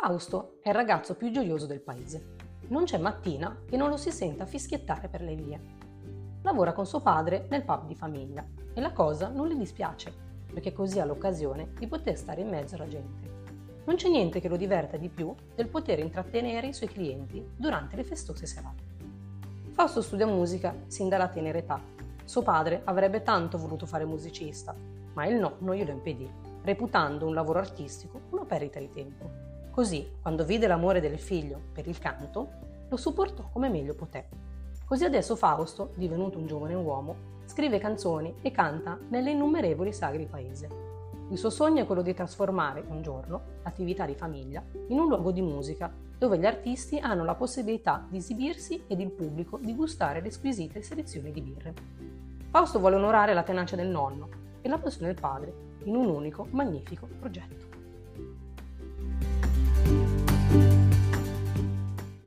Fausto è il ragazzo più gioioso del paese. Non c'è mattina che non lo si senta fischiettare per le vie. Lavora con suo padre nel pub di famiglia e la cosa non gli dispiace, perché così ha l'occasione di poter stare in mezzo alla gente. Non c'è niente che lo diverta di più del poter intrattenere i suoi clienti durante le festose serate. Fausto studia musica sin dalla tenera età. Suo padre avrebbe tanto voluto fare musicista, ma il no non glielo impedì, reputando un lavoro artistico una perdita di tempo. Così, quando vide l'amore del figlio per il canto, lo supportò come meglio poté. Così adesso Fausto, divenuto un giovane uomo, scrive canzoni e canta nelle innumerevoli sagre paese. Il suo sogno è quello di trasformare un giorno l'attività di famiglia in un luogo di musica dove gli artisti hanno la possibilità di esibirsi ed il pubblico di gustare le squisite selezioni di birre. Fausto vuole onorare la tenacia del nonno e la passione del padre in un unico magnifico progetto.